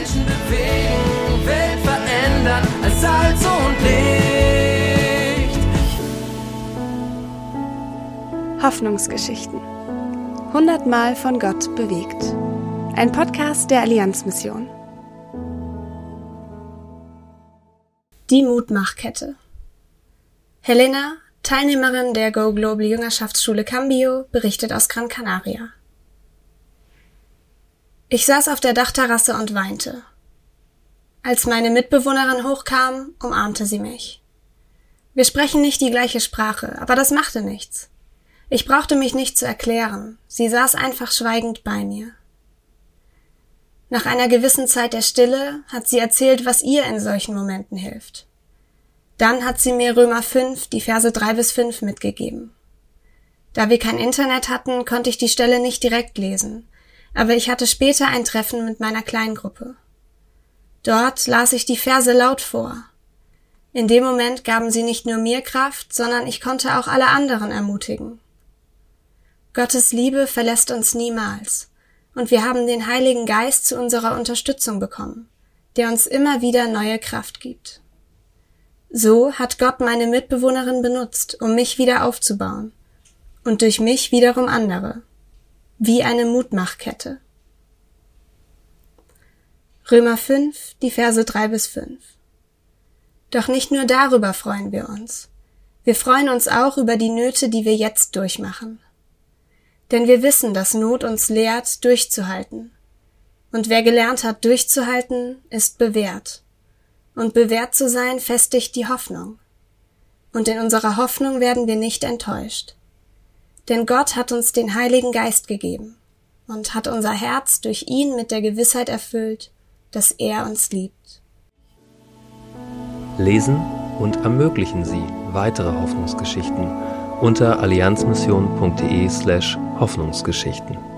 Menschen bewegen, Welt verändern als Salz und Licht. Hoffnungsgeschichten. Hundertmal von Gott bewegt. Ein Podcast der Allianzmission. Die Mutmachkette. Helena, Teilnehmerin der Go Global Jüngerschaftsschule Cambio, berichtet aus Gran Canaria. Ich saß auf der Dachterrasse und weinte. Als meine Mitbewohnerin hochkam, umarmte sie mich. Wir sprechen nicht die gleiche Sprache, aber das machte nichts. Ich brauchte mich nicht zu erklären, sie saß einfach schweigend bei mir. Nach einer gewissen Zeit der Stille hat sie erzählt, was ihr in solchen Momenten hilft. Dann hat sie mir Römer 5, die Verse 3 bis 5 mitgegeben. Da wir kein Internet hatten, konnte ich die Stelle nicht direkt lesen, aber ich hatte später ein Treffen mit meiner Kleingruppe. Dort las ich die Verse laut vor. In dem Moment gaben sie nicht nur mir Kraft, sondern ich konnte auch alle anderen ermutigen. Gottes Liebe verlässt uns niemals, und wir haben den Heiligen Geist zu unserer Unterstützung bekommen, der uns immer wieder neue Kraft gibt. So hat Gott meine Mitbewohnerin benutzt, um mich wieder aufzubauen und durch mich wiederum andere, wie eine Mutmachkette. Römer 5, die Verse 3 bis 5. Doch nicht nur darüber freuen wir uns. Wir freuen uns auch über die Nöte, die wir jetzt durchmachen. Denn wir wissen, dass Not uns lehrt, durchzuhalten. Und wer gelernt hat, durchzuhalten, ist bewährt. Und bewährt zu sein, festigt die Hoffnung. Und in unserer Hoffnung werden wir nicht enttäuscht. Denn Gott hat uns den Heiligen Geist gegeben und hat unser Herz durch ihn mit der Gewissheit erfüllt, dass er uns liebt. Lesen und ermöglichen Sie weitere Hoffnungsgeschichten unter allianzmission.de slash Hoffnungsgeschichten.